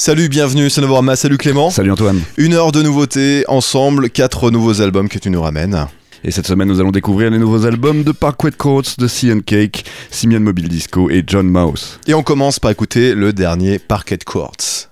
Salut, bienvenue, c'est Novorama, salut Clément. Salut Antoine. Une heure de nouveautés, ensemble, quatre nouveaux albums que tu nous ramènes. Et cette semaine, nous allons découvrir les nouveaux albums de Parkway Courts, de Sea and Cake, Simian Mobile Disco et John Mouse. Et on commence par écouter le dernier Parquet Courts.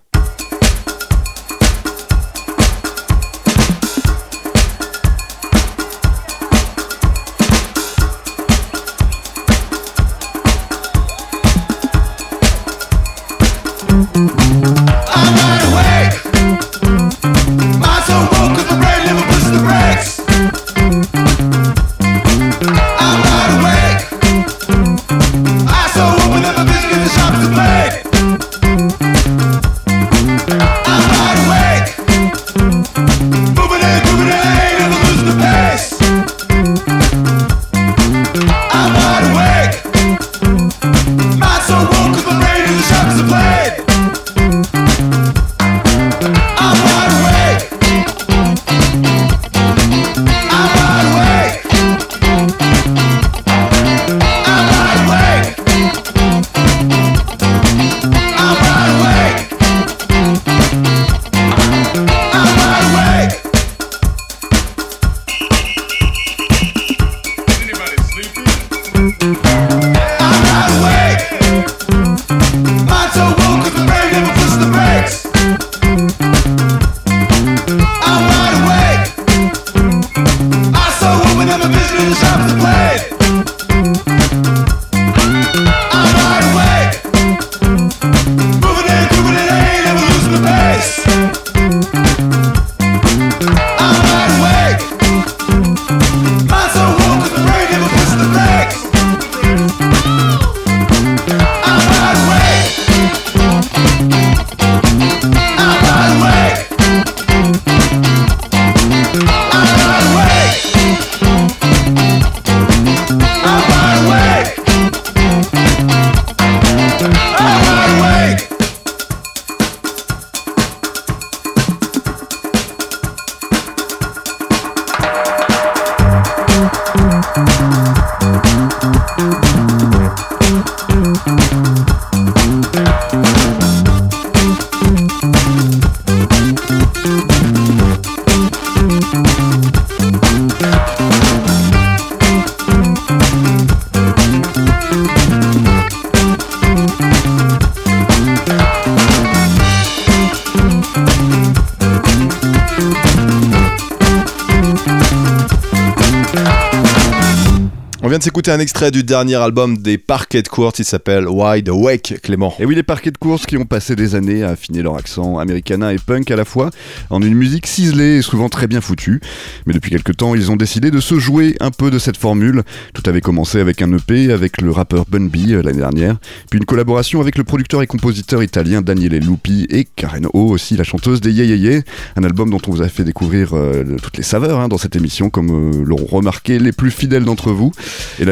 S'écouter un extrait du dernier album des Parquets de course, il s'appelle Wide Awake, Clément. Et oui, les Parquets de course qui ont passé des années à affiner leur accent americana et punk à la fois, en une musique ciselée et souvent très bien foutue. Mais depuis quelques temps, ils ont décidé de se jouer un peu de cette formule. Tout avait commencé avec un EP avec le rappeur Bun B euh, l'année dernière, puis une collaboration avec le producteur et compositeur italien Daniele Lupi et Karen O aussi, la chanteuse des Yeah Yeah un album dont on vous a fait découvrir euh, toutes les saveurs hein, dans cette émission, comme euh, l'ont remarqué les plus fidèles d'entre vous.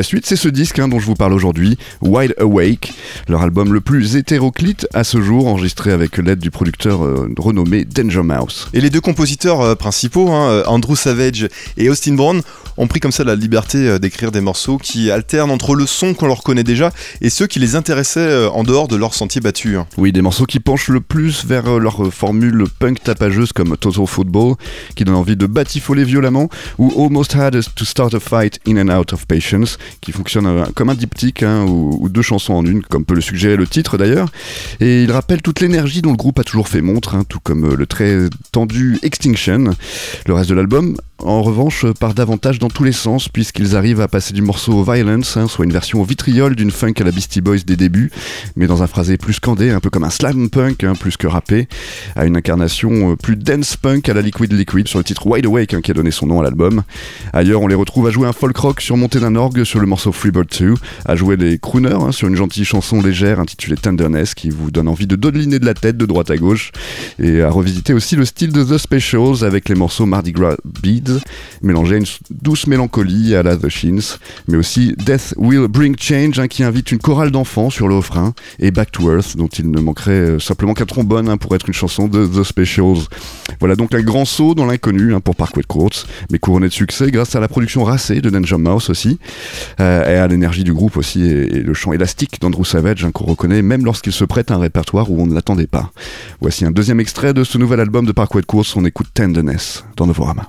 Suite, c'est ce disque hein, dont je vous parle aujourd'hui, Wide Awake, leur album le plus hétéroclite à ce jour, enregistré avec l'aide du producteur euh, renommé Danger Mouse. Et les deux compositeurs euh, principaux, hein, euh, Andrew Savage et Austin Brown, ont pris comme ça la liberté d'écrire des morceaux qui alternent entre le son qu'on leur connaît déjà et ceux qui les intéressaient en dehors de leur sentier battu. Hein. Oui, des morceaux qui penchent le plus vers leur formule punk tapageuse comme Total Football, qui donne envie de batifoler violemment, ou Almost Had to Start a Fight in and Out of Patience, qui fonctionne euh, comme un diptyque hein, ou, deux chansons en une, comme peut le suggérer le titre d'ailleurs. Et il rappelle toute l'énergie dont le groupe a toujours fait montre, hein, tout comme euh, le très tendu Extinction. Le reste de l'album, en revanche, part davantage dans tous les sens, puisqu'ils arrivent à passer du morceau Violence, hein, soit une version au vitriol d'une funk à la Beastie Boys des débuts, mais dans un phrasé plus scandé, un peu comme un slam punk, plus que rappé, à une incarnation euh, plus dense punk à la Liquid Liquid sur le titre Wide Awake qui a donné son nom à l'album. Ailleurs, on les retrouve à jouer un folk rock surmonté d'un orgue sur le morceau Freebird 2, à jouer des crooners hein, sur une gentille chanson légère intitulée Tenderness qui vous donne envie de dodeliner de la tête de droite à gauche et à revisiter aussi le style de The Specials avec les morceaux Mardi Gras Beat Kids, une douce mélancolie à la The Shins, mais aussi Death Will Bring Change, hein, qui invite une chorale d'enfants sur le refrain, et Back to Earth, dont il ne manquerait euh, simplement qu'un trombone hein, pour être une chanson de The Specials. Voilà donc un grand saut dans l'inconnu hein, pour Parkway Courts, mais couronné de succès grâce à la production racée de Danger Mouse aussi, euh, et à l'énergie du groupe aussi, et, le chant élastique d'Andrew Savage, qu'on reconnaît même lorsqu'il se prête à un répertoire où on ne l'attendait pas. Voici un deuxième extrait de ce nouvel album de Parkway Courts, on écoute Tenderness dans Novorama.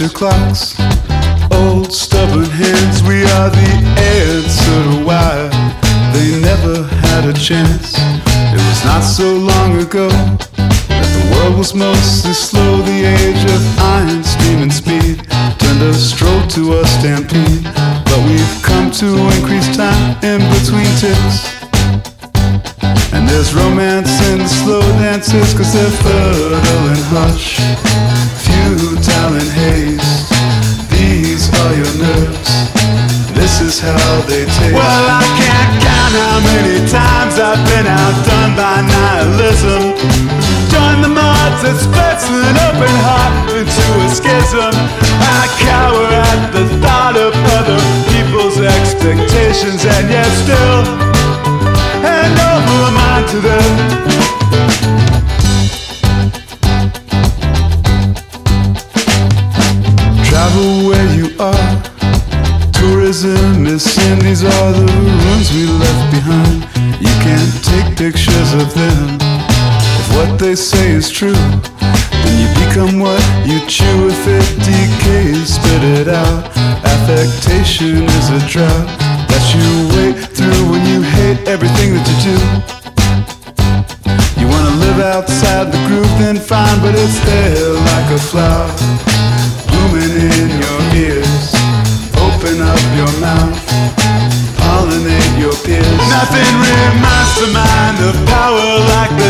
your clocks. Old stubborn hands, we are the answer to why they never had a chance. It was not so long ago that the world was mostly slow. The age of iron, steam, and speed turned a stroll to a stampede. But we've come to increase time in between ticks. And there's romance in the slow dances, cause they're fertile and hush are. This is how they taste. Well, I can't count how many times I've been outdone by nihilism. Join the mods that splits an open heart into a schism. I cower at the thought of other people's expectations, and yet still hand over mine to them. travel Sin, these are the ruins we left behind. You can't take pictures of them. If what they say is true, then you become what you chew. If it decays, spit it out. Affectation is a drought that you wait through when you hate everything that you do. You wanna live outside the group, then fine, but it's there like a flower Nothing reminds the mind of power like the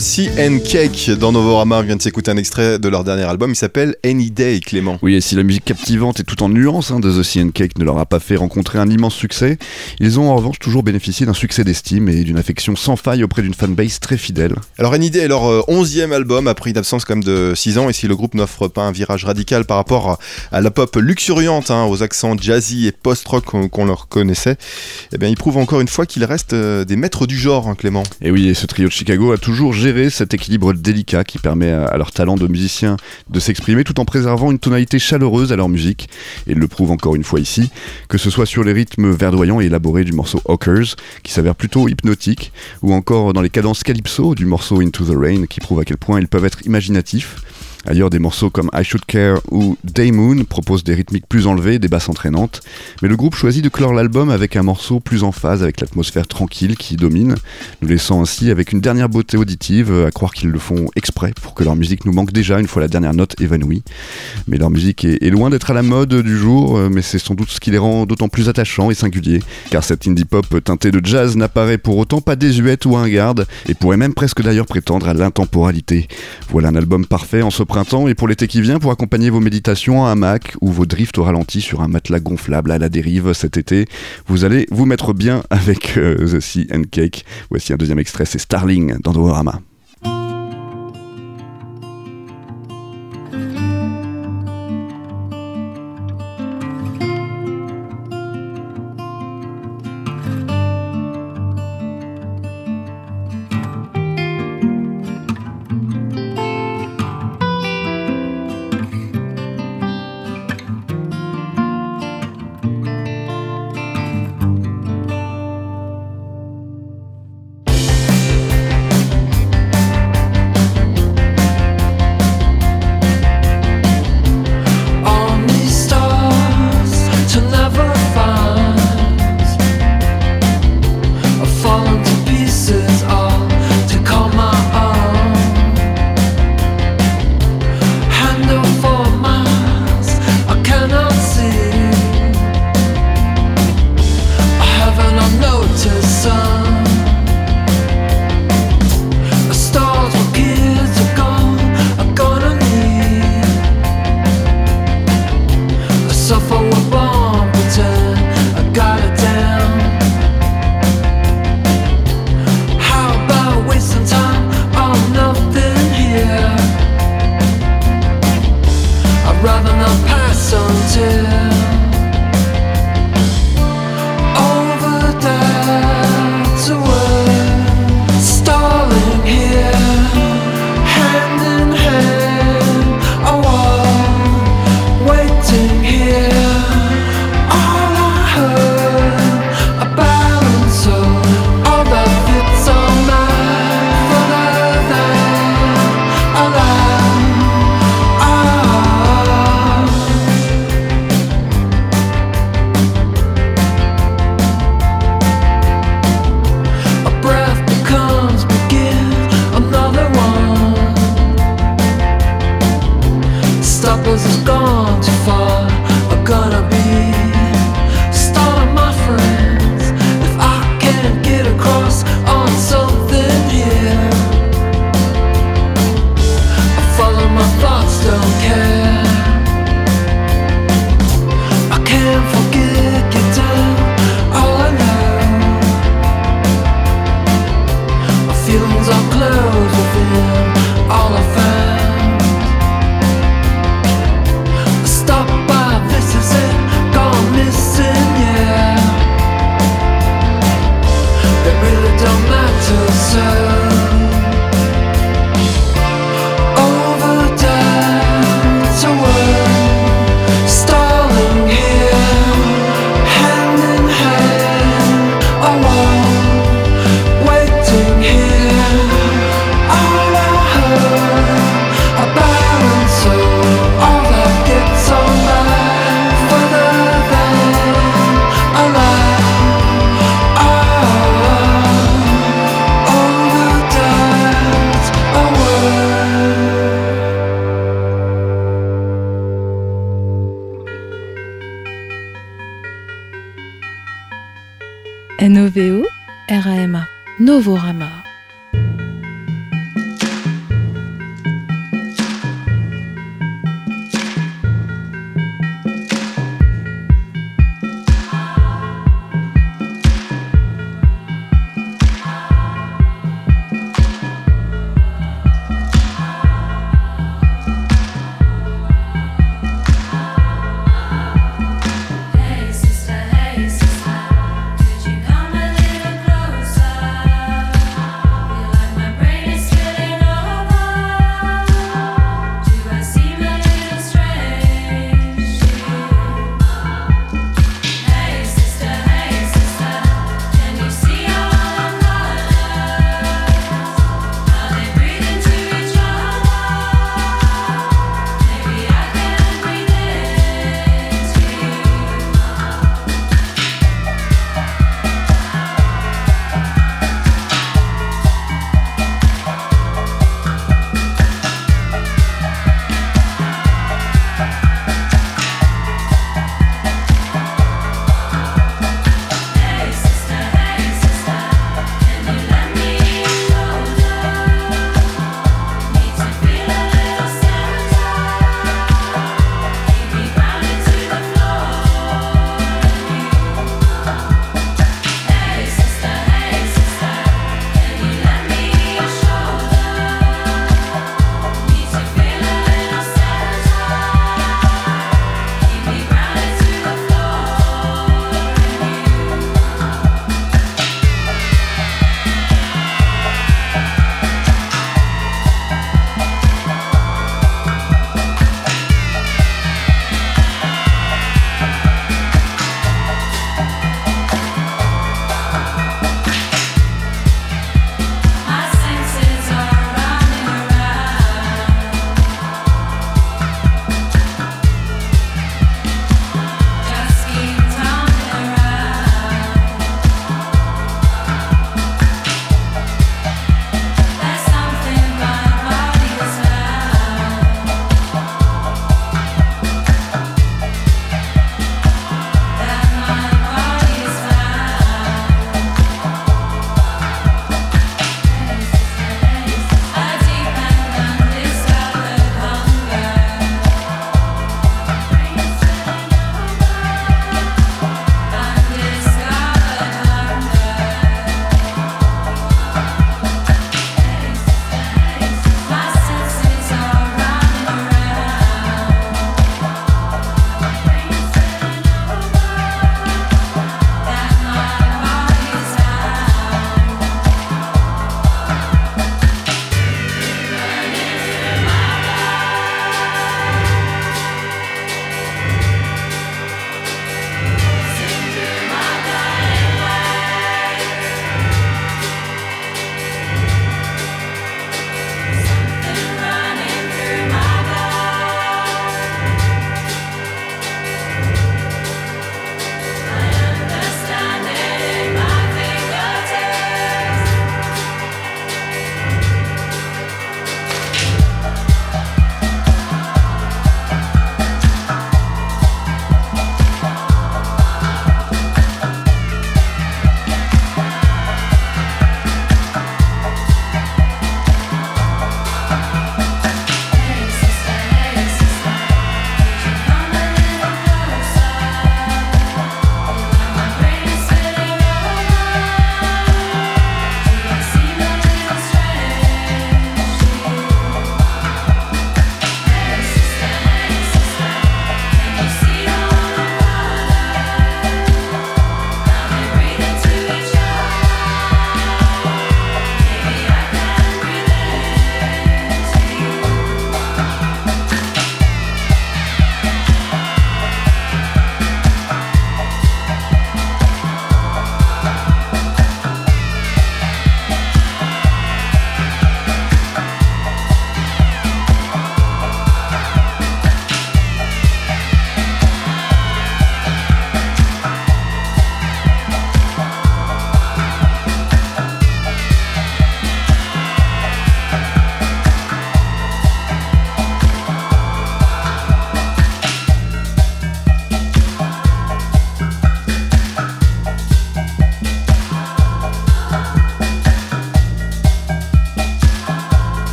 Sea and Cake dans Novorama. On vient de s'écouter un extrait de leur dernier album. Il s'appelle Any Day, Clément. Oui, et si la musique captivante et tout en nuances hein, de The Sea and Cake ne leur a pas fait rencontrer un immense succès, ils ont en revanche toujours bénéficié d'un succès d'estime et d'une affection sans faille auprès d'une fanbase très fidèle. Alors Any Day est leur euh, onzième album après une absence comme de 6 ans. Et si le groupe n'offre pas un virage radical par rapport à la pop luxuriante, hein, aux accents jazzy et post-rock qu'on leur connaissait, eh bien, ils prouvent encore une fois qu'ils restent euh, des maîtres du genre, hein, Clément. Et oui, et ce trio de Chicago a toujours cet équilibre délicat qui permet à leur talent de musicien de s'exprimer tout en préservant une tonalité chaleureuse à leur musique. Et le prouve encore une fois ici, que ce soit sur les rythmes verdoyants et élaborés du morceau Hawkers, qui s'avère plutôt hypnotique, ou encore dans les cadences calypso du morceau Into the Rain, qui prouve à quel point ils peuvent être imaginatifs. Ailleurs, des morceaux comme I Should Care ou Day Moon proposent des rythmiques plus enlevées, des basses entraînantes, mais le groupe choisit de clore l'album avec un morceau plus en phase avec l'atmosphère tranquille qui domine, nous laissant ainsi avec une dernière beauté auditive, à croire qu'ils le font exprès pour que leur musique nous manque déjà une fois la dernière note évanouie. Mais leur musique est, loin d'être à la mode du jour, euh, mais c'est sans doute ce qui les rend d'autant plus attachants et singuliers, car cette indie pop teintée de jazz n'apparaît pour autant pas désuète ou ringarde, et pourrait même presque d'ailleurs prétendre à l'intemporalité. Voilà un album parfait en ce printemps et pour l'été qui vient pour accompagner vos méditations à un Mac ou vos drifts au ralenti sur un matelas gonflable à la dérive cet été. Vous allez vous mettre bien avec euh, The Sea and Cake. Voici un deuxième extrait, c'est Starling dans Dorama.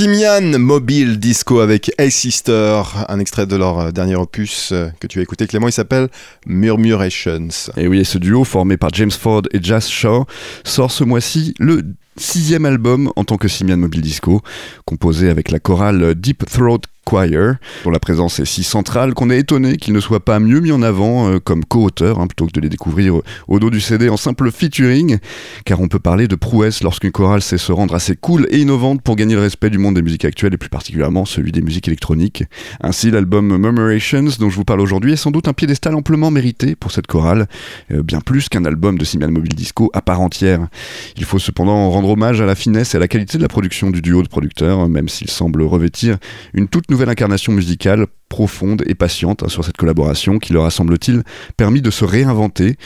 Simian Mobile Disco avec A Sister, un extrait de leur euh, dernier opus euh, que tu as écouté Clément, il s'appelle Murmurations. Et oui, ce duo formé par James Ford et Jazz Shaw sort ce mois-ci le sixième album en tant que Simian Mobile Disco, composé avec la chorale Deep Throat Choir, dont la présence est si centrale qu'on est étonné qu'il ne soit pas mieux mis en avant euh, comme co-auteur, hein, plutôt que de les découvrir au dos du CD en simple featuring, car on peut parler de prouesse lorsqu'une chorale sait se rendre assez cool et innovante pour gagner le respect du monde des musiques actuelles et plus particulièrement celui des musiques électroniques. Ainsi, l'album Murmurations, dont je vous parle aujourd'hui, est sans doute un piédestal amplement mérité pour cette chorale, euh, bien plus qu'un album de Simian Mobile Disco à part entière. Il faut cependant rendre hommage à la finesse et à la qualité de la production du duo de producteurs, même s'il semble revêtir une toute nouvelle nouvelle incarnation musicale profonde et patiente hein, sur cette collaboration qui leur a, semble-t-il, permis de se réinventer.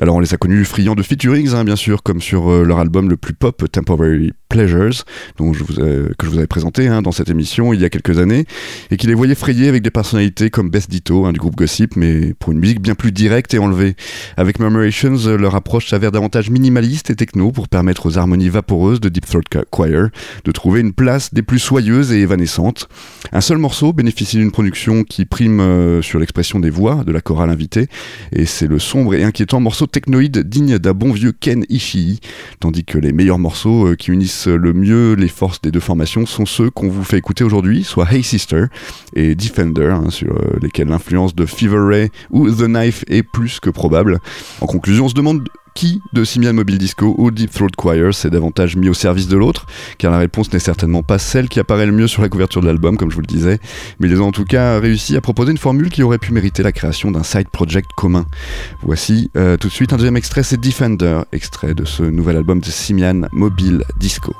Alors on les a connus friands de featurings, hein, bien sûr, comme sur euh, leur album le plus pop, Temporary Pleasures, dont je vous que je vous avais présenté hein, dans cette émission il y a quelques années, et qui les voyait frayer avec des personnalités comme Beth Ditto, du groupe Gossip, mais pour une musique bien plus directe et enlevée. Avec Murmurations, leur approche s'avère davantage minimaliste et techno pour permettre aux harmonies vaporeuses de Deep Throat Choir de trouver une place des plus soyeuses et évanescentes. Un seul morceau bénéficie d'une production qui prime euh, sur l'expression des voix de la chorale invitée, et c'est le sombre et inquiétant morceau technoïde digne d'un bon vieux Ken Ishii, tandis que les meilleurs morceaux euh, qui unissent le mieux les forces des deux formations sont ceux qu'on vous fait écouter aujourd'hui, soit Hey Sister et Defender, hein, sur euh, lesquels l'influence de Fever Ray ou The Knife est plus que probable. En conclusion, on se demande qui de Simian Mobile Disco ou Deep Throat Choir s'est davantage mis au service de l'autre, car la réponse n'est certainement pas celle qui apparaît le mieux sur la couverture de l'album, comme je vous le disais, mais ils ont en tout cas réussi à proposer une formule qui aurait pu mériter la création d'un side project commun. Voici euh, tout de suite un deuxième extrait, c'est Defender, extrait de ce nouvel album de Simian Mobile Disco.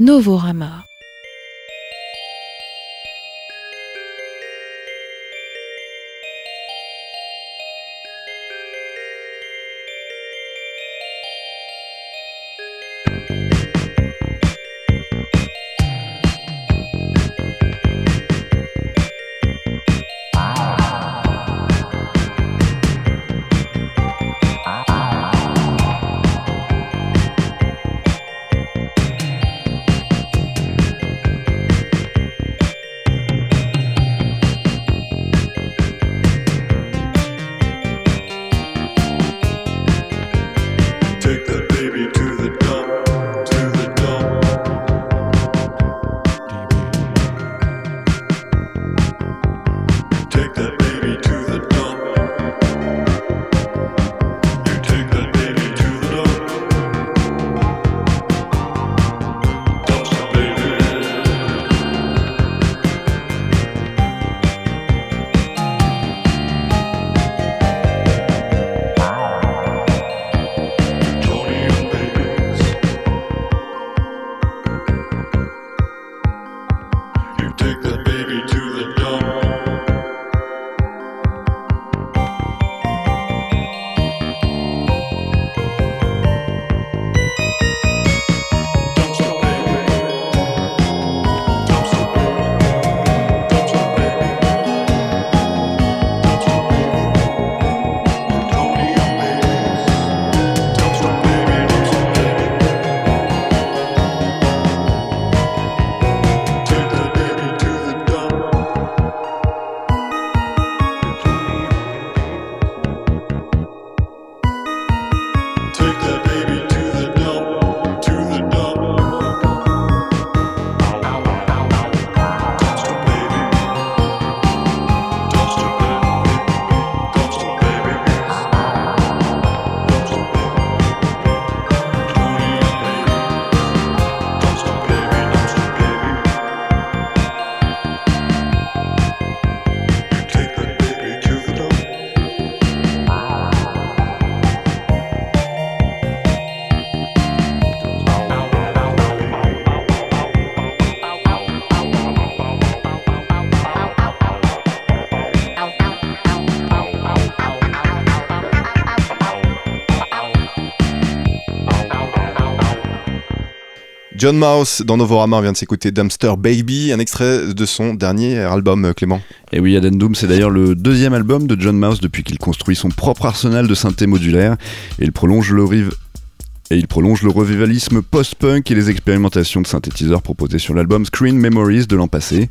Novorama. John Mouse dans Novorama, vient de s'écouter Dumpster Baby, un extrait de son dernier album, euh, Clément. Et oui, Addendum, c'est d'ailleurs le deuxième album de John Mouse depuis qu'il construit son propre arsenal de synthé modulaire et il prolonge le rive et il prolonge le revivalisme post-punk et les expérimentations de synthétiseurs proposés sur l'album Screen Memories de l'an passé.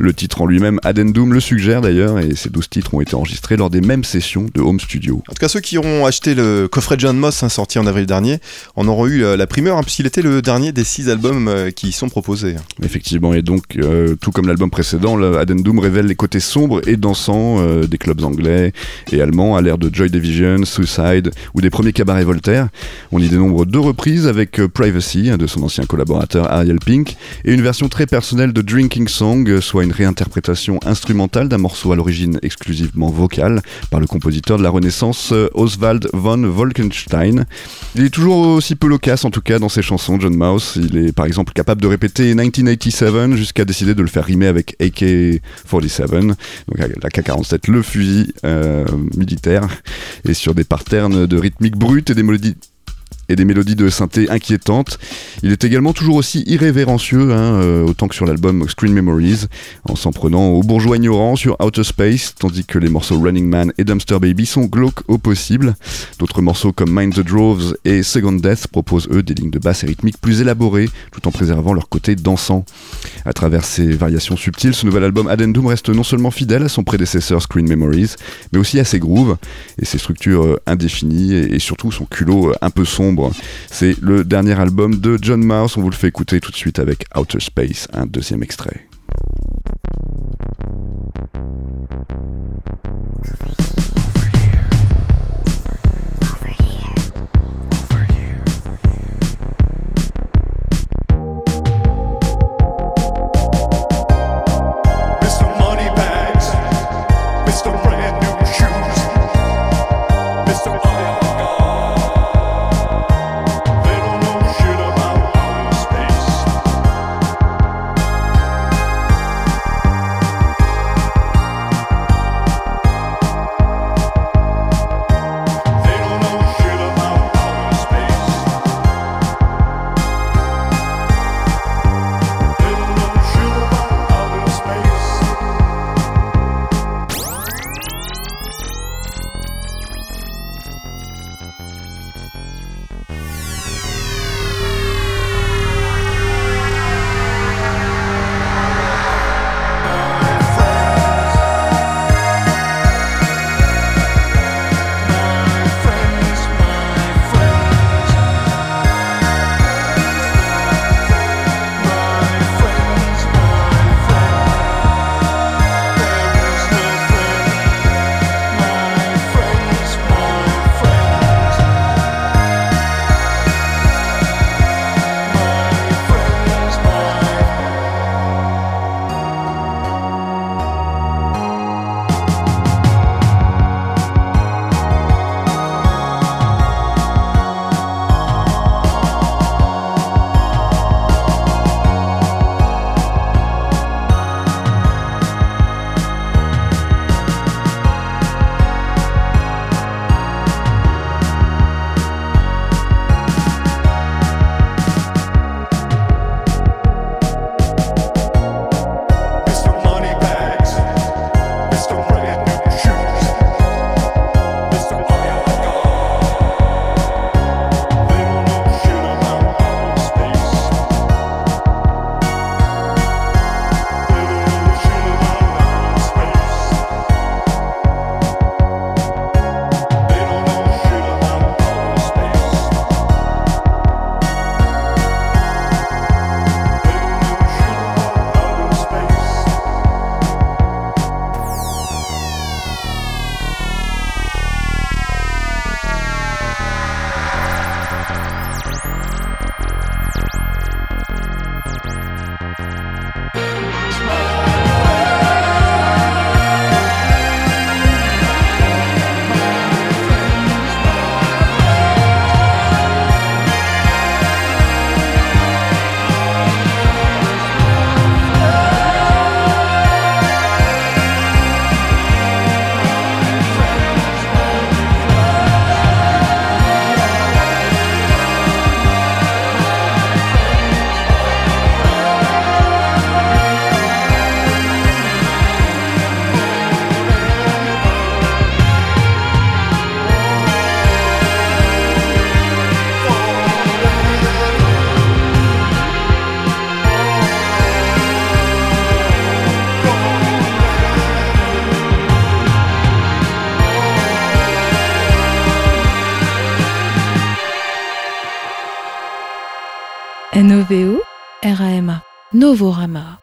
Le titre en lui-même, Addendum, le suggère d'ailleurs, et ces 12 titres ont été enregistrés lors des mêmes sessions de Home Studio. En tout cas, ceux qui auront acheté le coffret John Moss, hein, sorti en avril dernier, en auront eu euh, la primeur, hein, puisqu'il était le dernier des 6 albums euh, qui y sont proposés. Effectivement, et donc, euh, tout comme l'album précédent, Addendum révèle les côtés sombres et dansants des clubs anglais et allemands à l'ère de Joy Division, Suicide ou des premiers cabarets Voltaire. On y dénombre deux reprises avec euh, Privacy de son ancien collaborateur Ariel Pink et une version très personnelle de Drinking Song, soit une réinterprétation instrumentale d'un morceau à l'origine exclusivement vocale par le compositeur de la Renaissance euh, Oswald von Wolkenstein. Il est toujours aussi peu loquace en tout cas dans ses chansons, John Mouse. Il est par exemple capable de répéter 1987 jusqu'à décider de le faire rimer avec AK-47, donc la K-47, le fusil euh, militaire, et sur des patterns de rythmique brute et des mélodies et des mélodies de synthé inquiétantes. Il est également toujours aussi irrévérencieux, hein, euh, autant que sur l'album Screen Memories, en s'en prenant au bourgeois ignorant sur Outer Space, tandis que les morceaux Running Man et Dumpster Baby sont glauques au possible. D'autres morceaux comme Mind the Droves et Second Death proposent eux des lignes de basse et rythmiques plus élaborées, tout en préservant leur côté dansant. À travers ces variations subtiles, ce nouvel album Addendum reste non seulement fidèle à son prédécesseur Screen Memories, mais aussi à ses grooves et ses structures euh, indéfinies et surtout son culot euh, un peu sombre c'est le dernier album de John Mouse, on vous le fait écouter tout de suite avec Outer Space, un deuxième extrait. N-O-V-O-R-A-M-A.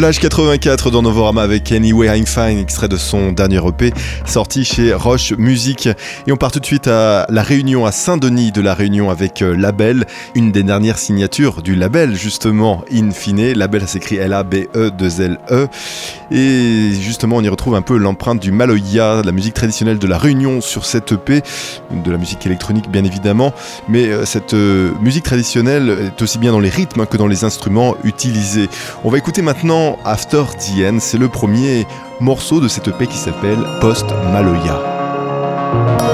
Plage 84 dans Novorama avec Anyway I'm Fine, extrait de son dernier EP sorti chez Roche Music. Et on part tout de suite à La Réunion, à Saint-Denis de La Réunion avec euh, Label, une des dernières signatures du label justement, In Fine. Label, ça s'écrit L-A-B-E-2-L-E. Et justement, on y retrouve un peu l'empreinte du Maloya, la musique traditionnelle de La Réunion sur cette EP, de la musique électronique bien évidemment. Mais euh, cette euh, musique traditionnelle est aussi bien dans les rythmes que dans les instruments utilisés. On va écouter maintenant After the End, c'est le premier morceau de cette EP qui s'appelle Post Maloya.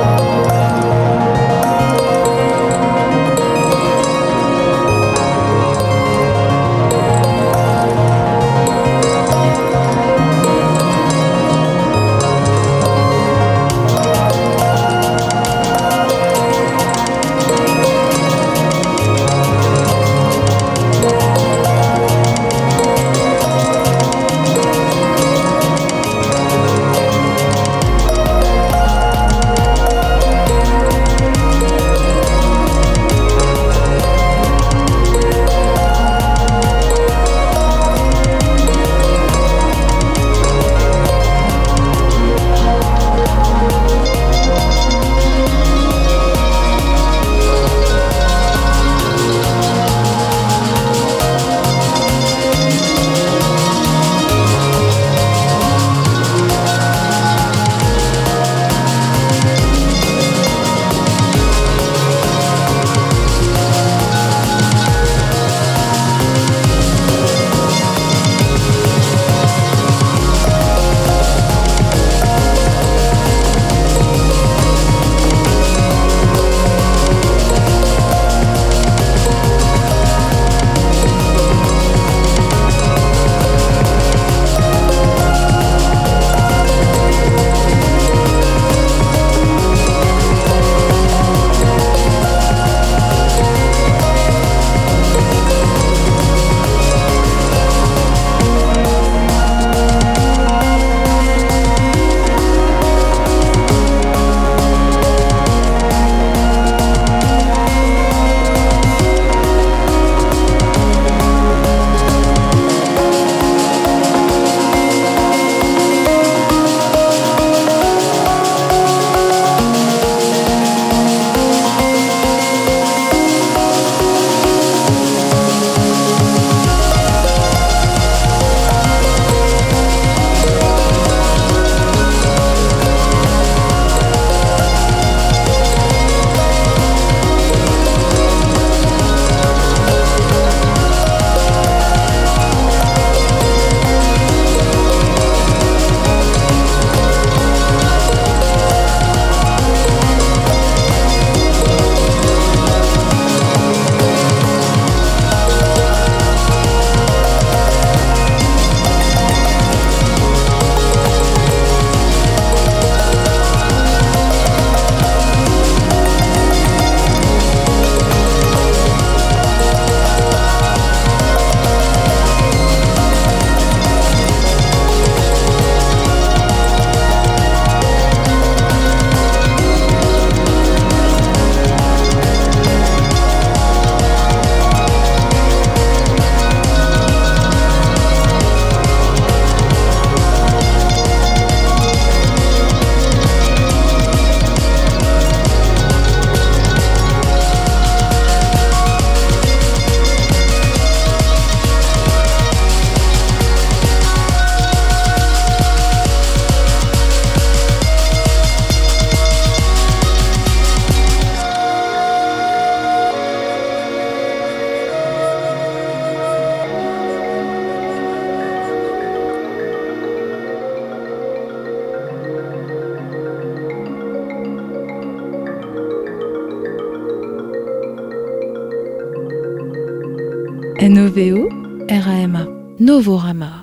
Novorama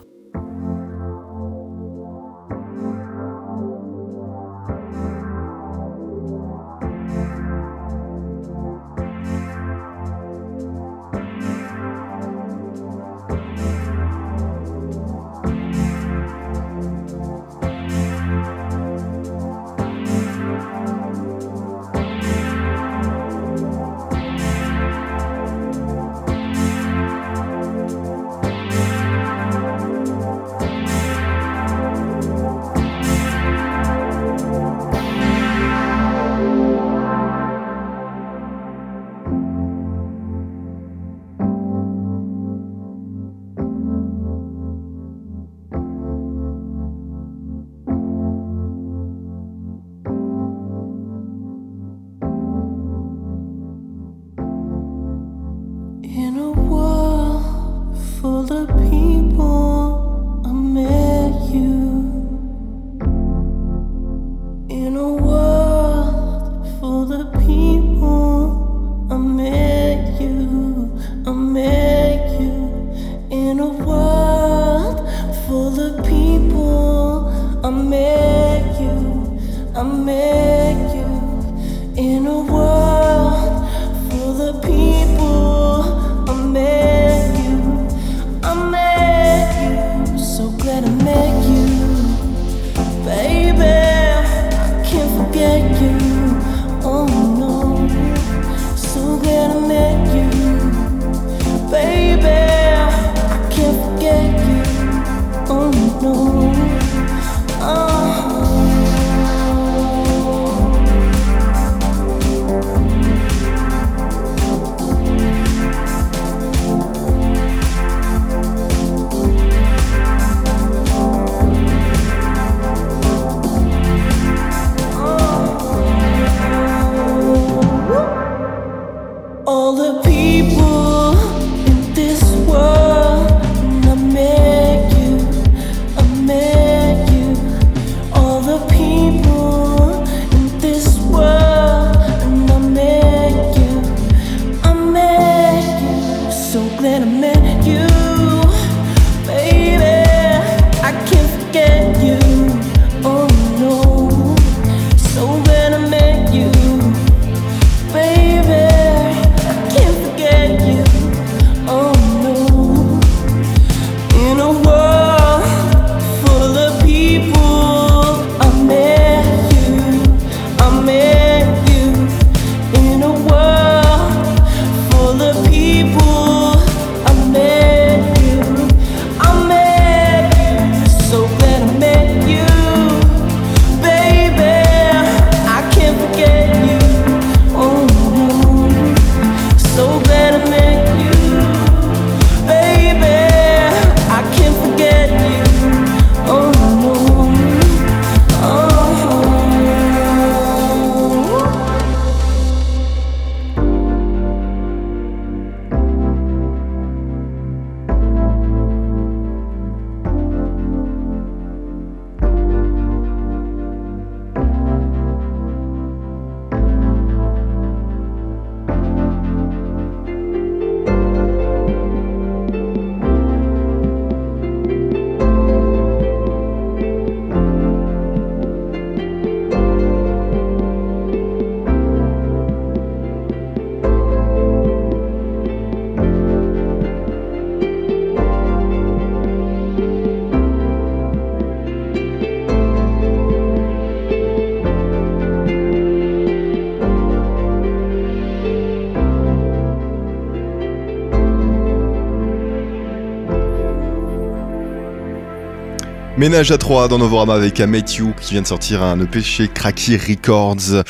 Ménage à 3 dans Novorama avec A You qui vient de sortir un EP chez Cracky Records.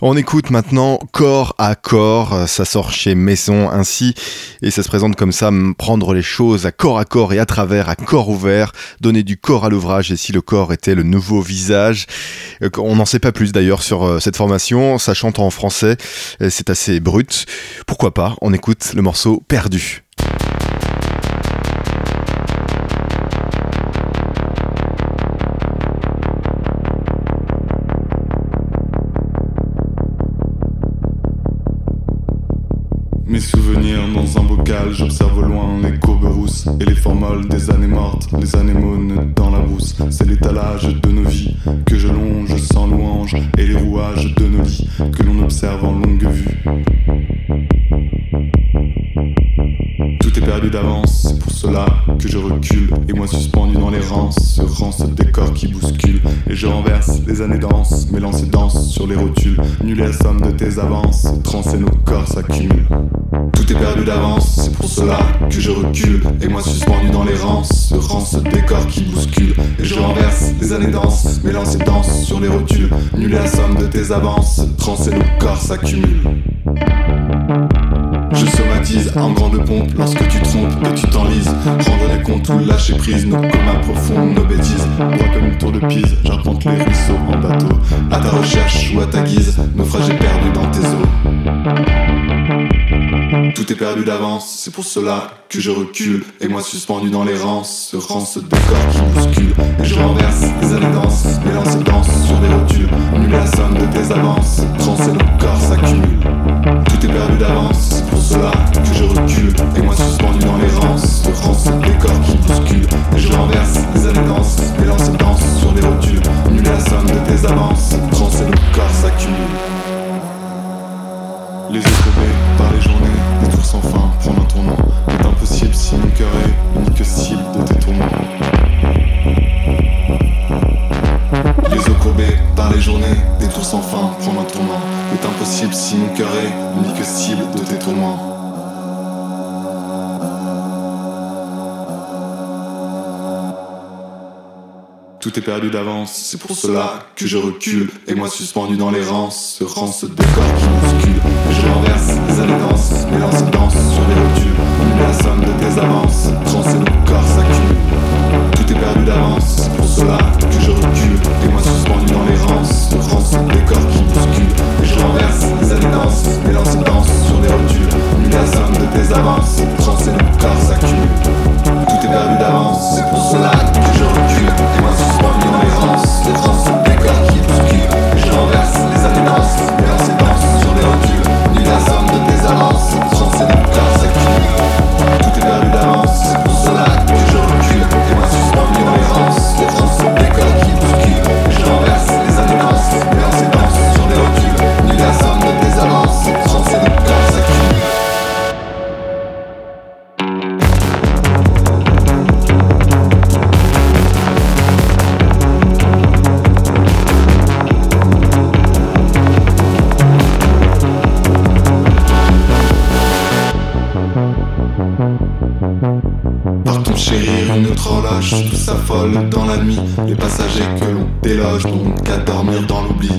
On écoute maintenant corps à corps, ça sort chez Maison ainsi, et ça se présente comme ça, prendre les choses à corps à corps et à travers, à corps ouvert, donner du corps à l'ouvrage, et si le corps était le nouveau visage. Euh, on n'en sait pas plus d'ailleurs sur euh, cette formation, ça chante en français, c'est assez brut. Pourquoi pas, on écoute le morceau Perdu. Mes souvenirs dans un bocal, j'observe au loin les courbes rousses et les formoles des années mortes, les anémones dans la brousse. C'est l'étalage de nos vies que je longe sans louange et les rouages de nos lits que l'on observe en longue vue. Tout est perdu d'avance, c'est pour cela que je recule. Et moi suspendu dans les rances, ce rance décor qui bouscule. Et je renverse les années danses, mélange et danse sur les rotules. Nul est la somme de tes avances, et nos corps s'accumulent. Tout est perdu d'avance, c'est pour cela que je recule. Et moi suspendu dans les rances, ce rance décor qui bouscule. Et je renverse les années danses, mélange et danse sur les rotules. Nul est la somme de tes avances, trans et nos corps s'accumulent. Je somatise en grande pompe lorsque tu trompes et tu t'enlises. Rendre les comptes ou lâcher prise, nos communs profonds, nos bêtises. Moi comme une tour de Pise, j'arpente les ruisseaux en bateau. À ta recherche ou à ta guise, naufragé perdu dans tes eaux. Tout est perdu d'avance, c'est pour cela que je recule. Et moi suspendu dans les rances, ce rance de corps qui bouscule. Et je renverse les années danses, mélange et danse sur les rotules. Nul la somme de tes avances, trans et nos corps s'accumulent. Tout est perdu d'avance, pour cela que je recule. Et moi suspendu dans les rances, ce Tout est perdu d'avance, c'est pour cela que je recule. Et moi suspendu dans les rances, ce rance décor qui bouscule. Et je renverse les mélange et danse sur les rotules. La somme de tes avances, trans et nos corps s'accumulent. Tout est perdu d'avance, c'est pour cela que je recule. Et moi suspendu dans les rances, ce rance décor qui bouscule. Et je renverse les mélange et danse sur les rotules. La somme de tes avances, trans et nos corps s'accumulent. Tout est perdu d'avance, c'est pour cela que dormir dans l'oubli.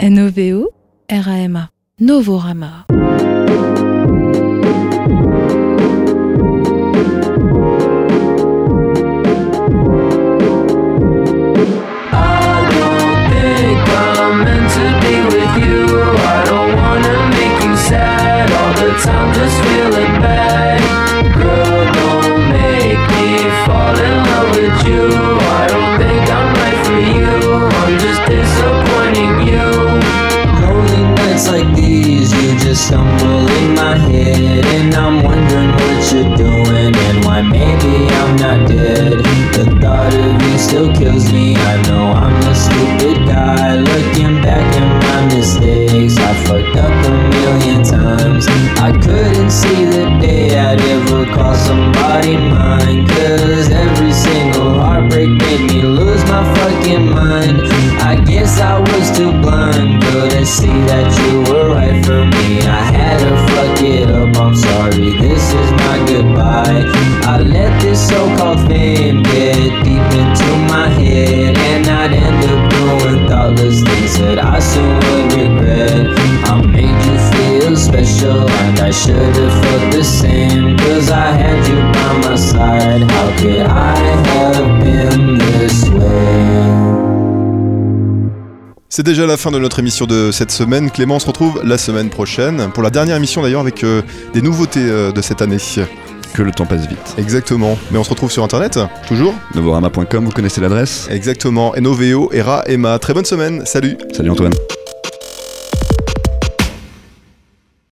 N-O-V-O R-A-M-A. Novorama. Stumble in my head, and I'm wondering what you're doing and why maybe I'm not dead. The thought of you still kills me. I know I'm a stupid guy. Looking back at my mistakes, I fucked up a million times. I couldn't see the day I'd ever call somebody mine. Cause every single heartbreak made me lose my fucking mind. I guess I was too blind, couldn't see that you were right for me. this so-called fame get deep into my head And I'd end up doing thoughtless things that I soon would regret I made you feel special and I should've felt the same Cause I had you by my side, how could I have been this way? C'est déjà la fin de notre émission de cette semaine. Clément, on se retrouve la semaine prochaine pour la dernière émission d'ailleurs avec euh, des nouveautés euh, de cette année. Que le temps passe vite. Exactement. Mais on se retrouve sur internet, toujours Novorama.com, vous connaissez l'adresse Exactement. Novo, Era, Emma. Très bonne semaine. Salut. Salut Antoine.